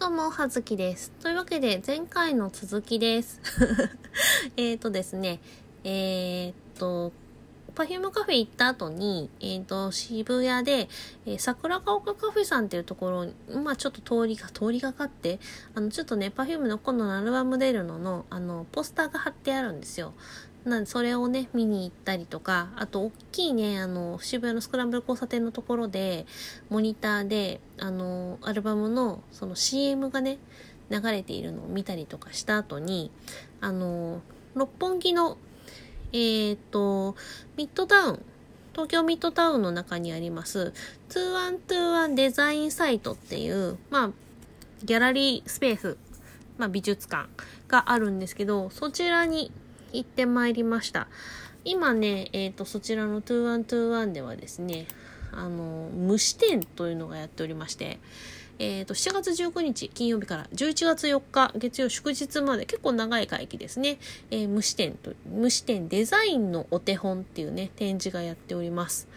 どうも、はずきです。というわけで、前回の続きです。えっとですね、えーっと、パフュームカフェ行った後に、えーっと、渋谷で、えー桜ヶ丘カフェさんっていうところに、まあちょっと通りが、通りがかって、あの、ちょっとね、パフュームの今度のアルバム出るのの、あの、ポスターが貼ってあるんですよ。なんで、それをね、見に行ったりとか、あと、大きいね、あの、渋谷のスクランブル交差点のところで、モニターで、あの、アルバムの、その CM がね、流れているのを見たりとかした後に、あの、六本木の、えーっと、ミッドタウン、東京ミッドタウンの中にあります、2121デザインサイトっていう、まあ、ギャラリースペース、まあ、美術館があるんですけど、そちらに行ってまいりました。今ね、えっ、と、そちらの2121ではですね、あの、無視店というのがやっておりまして、えっ、と、7月19日金曜日から11月4日月曜祝日まで結構長い会期ですね、えー無視店と、無視店デザインのお手本っていうね、展示がやっております。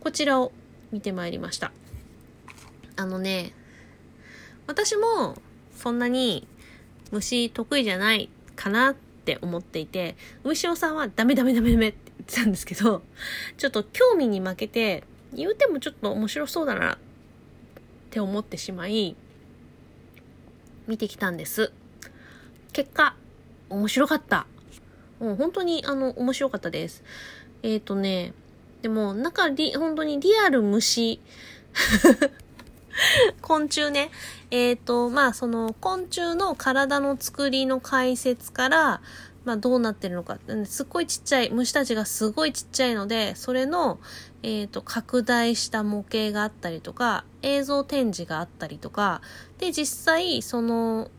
こちらを見てまいりました。あのね、私もそんなに虫得意じゃないかなっって思っていて、虫尾さんはダメダメダメダメって言ってたんですけど、ちょっと興味に負けて、言うてもちょっと面白そうだなって思ってしまい、見てきたんです。結果、面白かった。もう本当にあの、面白かったです。えっ、ー、とね、でも、中、本当にリアル虫、昆虫ね。えっ、と、まあ、その、昆虫の体の作りの解説から、まあ、どうなってるのか。すっごいちっちゃい、虫たちがすごいちっちゃいので、それの、えっ、と、拡大した模型があったりとか、映像展示があったりとか、で、実際、その、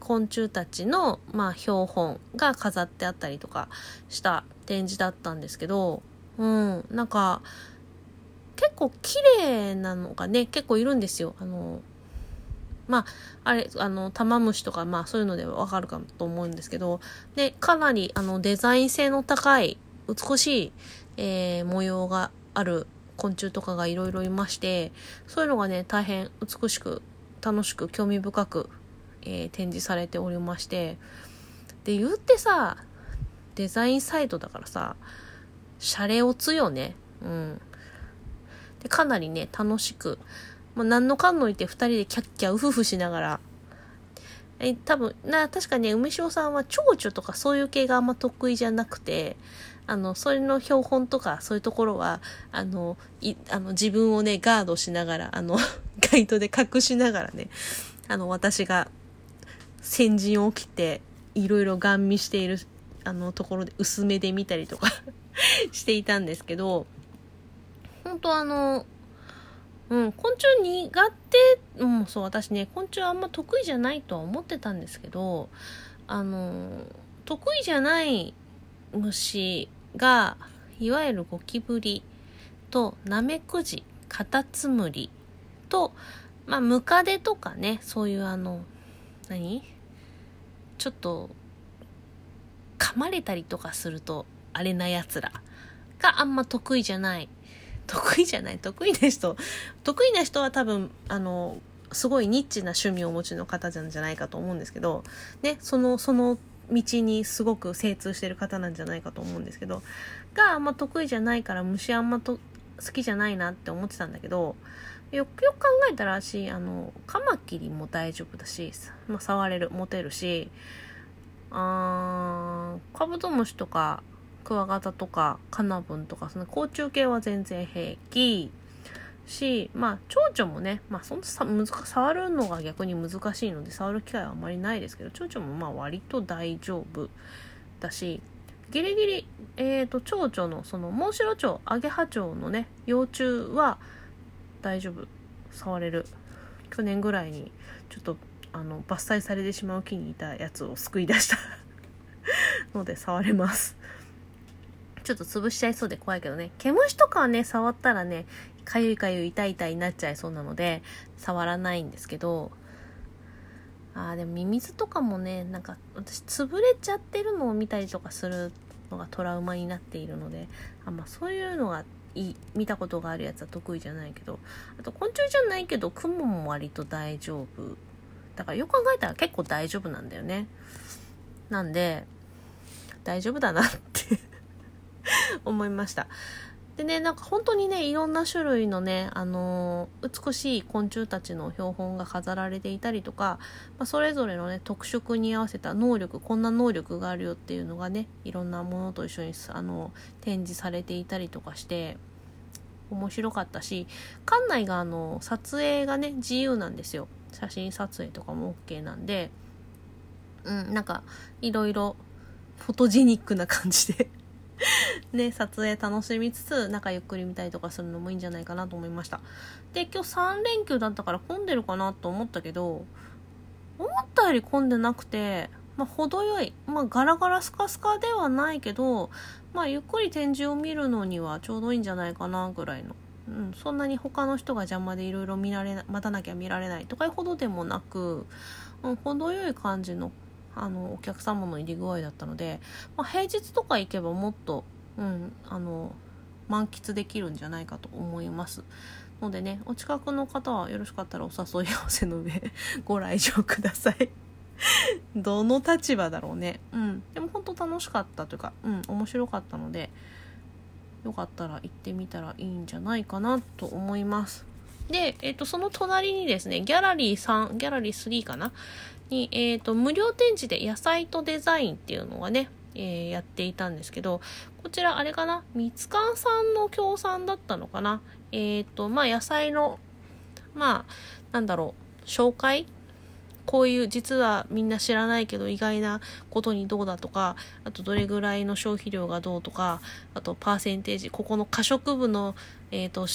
昆虫たちの、まあ、標本が飾ってあったりとかした展示だったんですけど、うん、なんか、構綺麗なのがね、結構いるんですよ。あの、まあ、あれ、あの、玉虫とか、まあそういうのでわかるかと思うんですけど、で、かなり、あの、デザイン性の高い、美しい、えー模様がある昆虫とかがいろいろいまして、そういうのがね、大変美しく、楽しく、興味深く、えー展示されておりまして、で、言ってさ、デザインサイトだからさ、シャレオツよね。うん。で、かなりね、楽しく、まあ、何のかんの言って二人でキャッキャウフフしながら、え、多分、な、確かね、梅塩さんは蝶々とかそういう系があんま得意じゃなくて、あの、それの標本とかそういうところは、あの、い、あの、自分をね、ガードしながら、あの、ガイドで隠しながらね、あの、私が先陣を切って、いろいろガン見している、あの、ところで薄めで見たりとか していたんですけど、本当あの、うん、昆虫苦手、うん、そう、私ね、昆虫あんま得意じゃないとは思ってたんですけど、あの、得意じゃない虫が、いわゆるゴキブリとナメクジ、カタツムリと、まあ、ムカデとかね、そういうあの、何？ちょっと、噛まれたりとかすると、あれな奴らがあんま得意じゃない。得意じゃない得意な人。得意な人は多分、あの、すごいニッチな趣味をお持ちの方なんじゃないかと思うんですけど、ね、その、その道にすごく精通してる方なんじゃないかと思うんですけど、があんま得意じゃないから虫あんまと好きじゃないなって思ってたんだけど、よくよく考えたらし、あの、カマキリも大丈夫だし、まあ、触れる、持てるし、あーカブトムシとか、クワガタとか、カナブンとか、その甲虫系は全然平気。し、まあ、蝶々もね、まあ、そんなさ、難触るのが逆に難しいので、触る機会はあまりないですけど、蝶々もまあ、割と大丈夫だし、ギリギリ、えっ、と、蝶々の、その、モンシロチョウ、アゲハチョウのね、幼虫は大丈夫。触れる。去年ぐらいに、ちょっと、あの、伐採されてしまう木にいたやつを救い出したので、触れます。ちょっと潰しちゃいそうで怖いけどね。毛虫とかはね、触ったらね、かゆいかゆい痛い痛いになっちゃいそうなので、触らないんですけど、あーでもミミズとかもね、なんか私潰れちゃってるのを見たりとかするのがトラウマになっているので、あまあそういうのがいい見たことがあるやつは得意じゃないけど、あと昆虫じゃないけど、クモも割と大丈夫だからよく考えたら結構大丈夫なんだよね。なんで、大丈夫だなって 思いました。でね、なんか本当にね、いろんな種類のね、あのー、美しい昆虫たちの標本が飾られていたりとか、まあ、それぞれのね、特色に合わせた能力、こんな能力があるよっていうのがね、いろんなものと一緒に、あの、展示されていたりとかして、面白かったし、館内があの、撮影がね、自由なんですよ。写真撮影とかも OK なんで、うん、なんか、いろいろ、フォトジェニックな感じでね、撮影楽しみつつ、中ゆっくり見たりとかするのもいいんじゃないかなと思いました。で、今日3連休だったから混んでるかなと思ったけど、思ったより混んでなくて、まあ、程よい、まあ、ガラガラスカスカではないけど、まあ、ゆっくり展示を見るのにはちょうどいいんじゃないかな、ぐらいの。うん、そんなに他の人が邪魔でいろいろ見られな、待たなきゃ見られないとかいうほどでもなく、うん、程よい感じのあのお客様の入り具合だったので、まあ、平日とか行けばもっと、うん、あの満喫できるんじゃないかと思います。のでねお近くの方はよろしかったらお誘い合わせの上 ご来場ください。どの立場だろうね。うん。でも本当楽しかったというかうん面白かったのでよかったら行ってみたらいいんじゃないかなと思います。で、えっ、ー、と、その隣にですね、ギャラリー3、ギャラリー3かな？に、えっ、ー、と、無料展示で野菜とデザインっていうのがね、えー、やっていたんですけど、こちらあれかな？みつかんさんの協賛だったのかな？えっ、ー、と、まあ、野菜の、まあ、なんだろう、紹介？こういう実はみんな知らないけど意外なことにどうだとか、あとどれぐらいの消費量がどうとか、あとパーセンテージ、ここの可食部の、えっ、ー、と、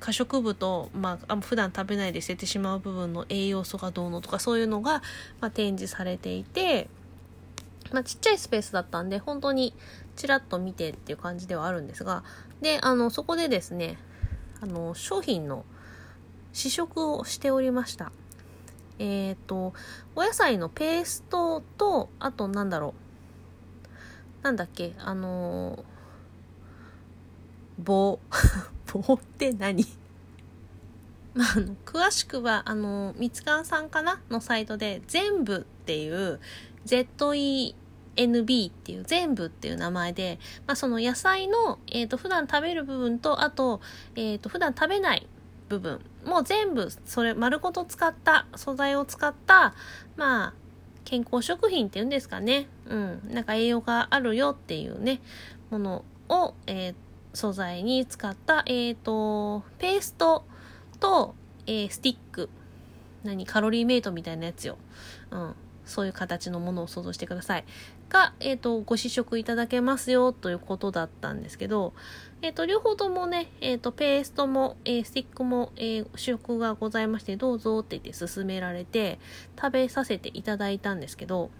可食部と、まあ、普段食べないで捨ててしまう部分の栄養素がどうのとかそういうのが、まあ、展示されていて、まあ、ちっちゃいスペースだったんで本当にちらっと見てっていう感じではあるんですがであのそこでですねあの商品の試食をしておりました。えっ、ー、とお野菜のペーストとあとなんだろうなんだっけあの棒。棒って何？まあ、あの詳しくは、あの、みつかんさんかなのサイトで、全部っていう、ZENB っていう、全部っていう名前で、まあ、その野菜の、えっ、ー、と、普段食べる部分と、あと、えっ、ー、と、普段食べない部分、もう全部、それ、丸ごと使った、素材を使った、まあ、健康食品っていうんですかね。うん。なんか栄養があるよっていうね、ものを、えっ、ー、素材に使った、えっ、ー、と、ペーストと、えー、スティック。何カロリーメイトみたいなやつよ。うん。そういう形のものを想像してください。が、えっ、ー、と、ご試食いただけますよということだったんですけど、えっ、ー、と、両方ともね、えっ、ー、と、ペーストも、えスティックも、え試食がございまして、どうぞって言って勧められて、食べさせていただいたんですけど、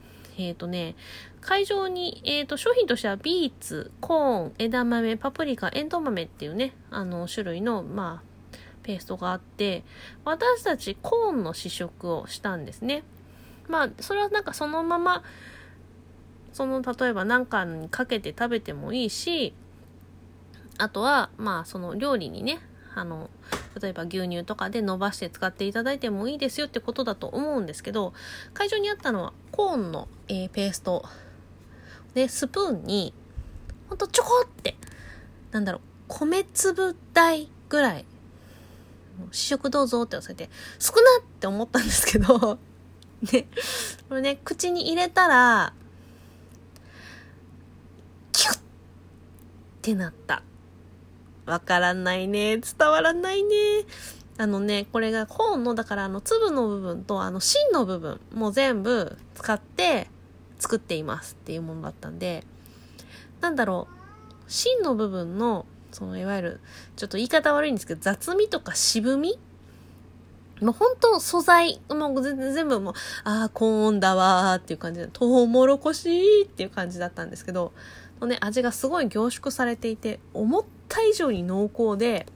えっ、ー、とね、会場に、えっ、ー、と、商品としてはビーツ、コーン、枝豆、パプリカ、エンド豆っていうね、あの、種類の、まあ、ペーストがあって、私たちコーンの試食をしたんですね。まあ、それはなんかそのまま、その、例えば何かにかけて食べてもいいし、あとは、まあ、その料理にね、あの、例えば牛乳とかで伸ばして使っていただいてもいいですよってことだと思うんですけど、会場にあったのはコーンの、えー、ペースト。で、スプーンに、ほんとちょこって、なんだろう、米粒大ぐらい、試食どうぞって言わせて、少なって思ったんですけど、ね、これね、口に入れたら、キュッってなった。わからないね。伝わらないね。あのね、これがコーンの、だからあの粒の部分とあの芯の部分も全部使って作っていますっていうものだったんで、なんだろう、芯の部分の、そのいわゆる、ちょっと言い方悪いんですけど、雑味とか渋み？もう本当素材、もう全全部もう、ああ、コーンだわーっていう感じで、トウモロコシっていう感じだったんですけど、のね、味がすごい凝縮されていて、思った以上に濃厚で、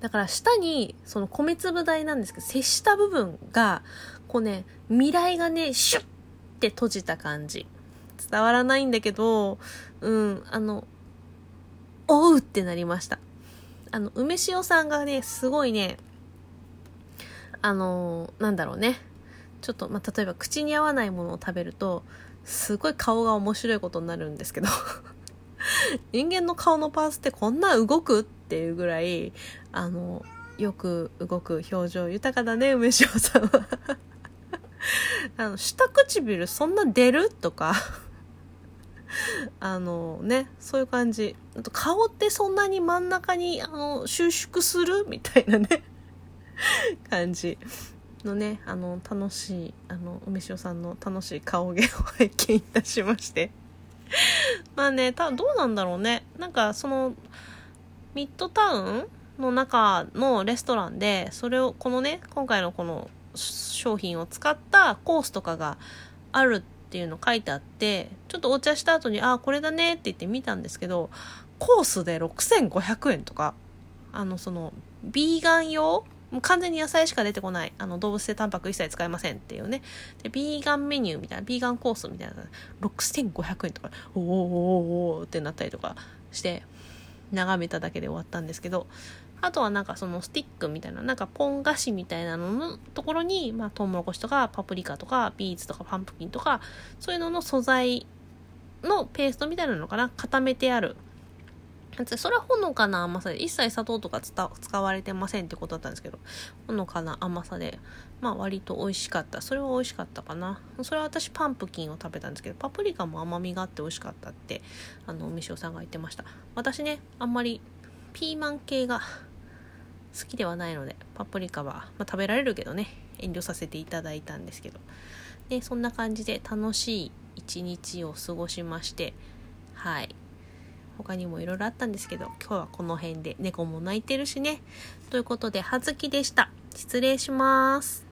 だから下に、その米粒大なんですけど、接した部分が、こうね、未来がね、シュッって閉じた感じ。伝わらないんだけど、うん、あの、おうってなりました。あの、梅塩さんがね、すごいね、あの、なんだろうね。ちょっと、まあ、例えば口に合わないものを食べると、すごい顔が面白いことになるんですけど。人間の顔のパーツってこんな動くっていうぐらい、あの、よく動く表情豊かだね、梅塩さんは。あの、下唇そんな出る？とか。あのね、そういう感じ。あと顔ってそんなに真ん中にあの収縮する？みたいなね。感じ。のね、あの楽しい、あの、梅塩さんの楽しい顔芸を拝見いたしまして まあね、たどうなんだろうね。なんかその、ミッドタウンの中のレストランで、それを、このね、今回のこの商品を使ったコースとかがあるっていうの書いてあって、ちょっとお茶した後に、あ、これだねって言って見たんですけど、コースで6500円とか、あの、その、ビーガン用もう完全に野菜しか出てこない。あの、動物性タンパク一切使いませんっていうね。で、ビーガンメニューみたいな、ビーガンコースみたいな、6500円とか、おーおーおーってなったりとかして、眺めただけで終わったんですけど、あとはなんかそのスティックみたいな、なんかポン菓子みたいなののところに、まあ、トウモロコシとかパプリカとかビーツとかパンプキンとか、そういうのの素材のペーストみたいなのかな固めてある。それはほのかな甘さで、一切砂糖とか使われてませんってことだったんですけど、ほのかな甘さで、まあ割と美味しかった。それは美味しかったかな。それは私パンプキンを食べたんですけど、パプリカも甘みがあって美味しかったって、あの、みしおさんが言ってました。私ね、あんまりピーマン系が好きではないので、パプリカは、まあ、食べられるけどね、遠慮させていただいたんですけど。で、そんな感じで楽しい一日を過ごしまして、はい。他にもいろいろあったんですけど、今日はこの辺で猫も泣いてるしね。ということで、葉月でした。失礼します。